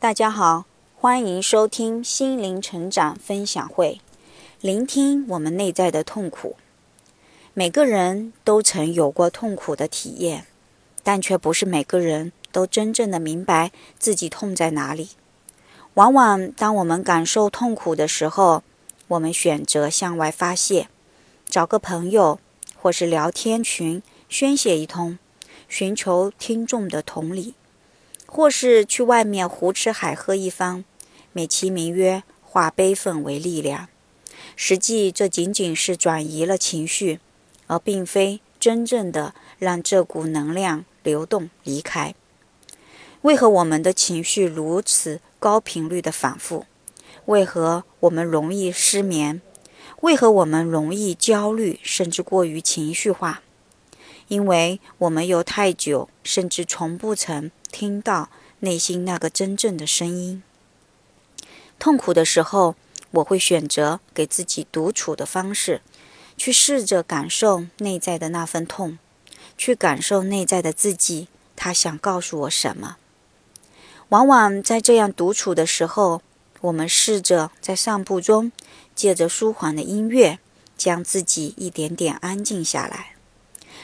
大家好，欢迎收听心灵成长分享会，聆听我们内在的痛苦。每个人都曾有过痛苦的体验，但却不是每个人都真正的明白自己痛在哪里。往往当我们感受痛苦的时候，我们选择向外发泄，找个朋友或是聊天群宣泄一通，寻求听众的同理。或是去外面胡吃海喝一番，美其名曰化悲愤为力量，实际这仅仅是转移了情绪，而并非真正的让这股能量流动离开。为何我们的情绪如此高频率的反复？为何我们容易失眠？为何我们容易焦虑，甚至过于情绪化？因为我们有太久，甚至从不曾。听到内心那个真正的声音。痛苦的时候，我会选择给自己独处的方式，去试着感受内在的那份痛，去感受内在的自己，他想告诉我什么。往往在这样独处的时候，我们试着在散步中，借着舒缓的音乐，将自己一点点安静下来，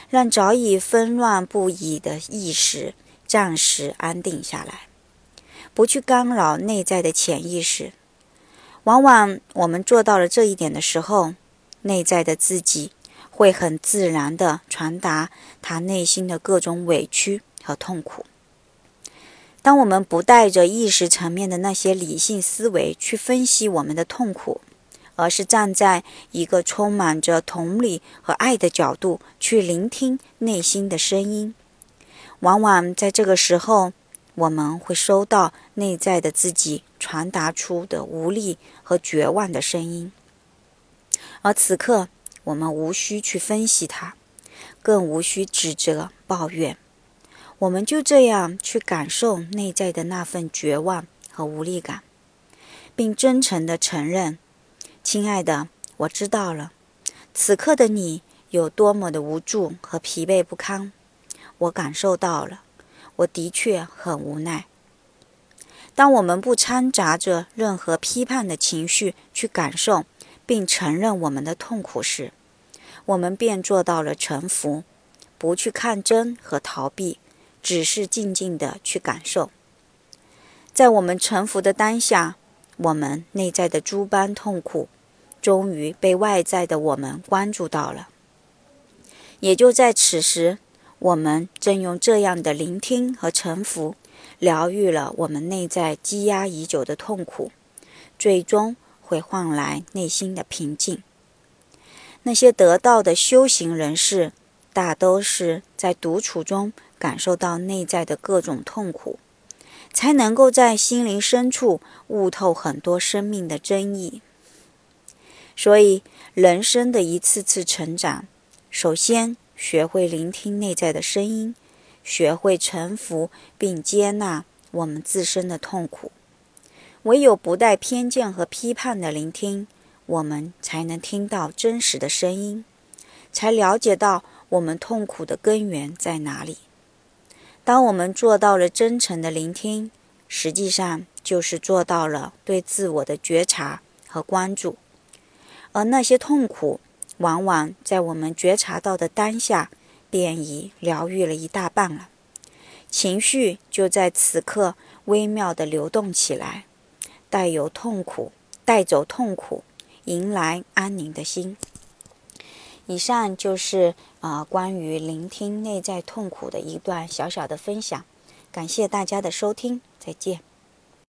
让早已纷乱不已的意识。暂时安定下来，不去干扰内在的潜意识。往往我们做到了这一点的时候，内在的自己会很自然地传达他内心的各种委屈和痛苦。当我们不带着意识层面的那些理性思维去分析我们的痛苦，而是站在一个充满着同理和爱的角度去聆听内心的声音。往往在这个时候，我们会收到内在的自己传达出的无力和绝望的声音，而此刻我们无需去分析它，更无需指责抱怨，我们就这样去感受内在的那份绝望和无力感，并真诚地承认：“亲爱的，我知道了，此刻的你有多么的无助和疲惫不堪。”我感受到了，我的确很无奈。当我们不掺杂着任何批判的情绪去感受并承认我们的痛苦时，我们便做到了臣服，不去抗争和逃避，只是静静的去感受。在我们臣服的当下，我们内在的诸般痛苦终于被外在的我们关注到了。也就在此时。我们正用这样的聆听和臣服，疗愈了我们内在积压已久的痛苦，最终会换来内心的平静。那些得道的修行人士，大都是在独处中感受到内在的各种痛苦，才能够在心灵深处悟透很多生命的真意。所以，人生的一次次成长，首先。学会聆听内在的声音，学会臣服并接纳我们自身的痛苦。唯有不带偏见和批判的聆听，我们才能听到真实的声音，才了解到我们痛苦的根源在哪里。当我们做到了真诚的聆听，实际上就是做到了对自我的觉察和关注，而那些痛苦。往往在我们觉察到的当下，便已疗愈了一大半了。情绪就在此刻微妙地流动起来，带有痛苦，带走痛苦，迎来安宁的心。以上就是啊关于聆听内在痛苦的一段小小的分享，感谢大家的收听，再见。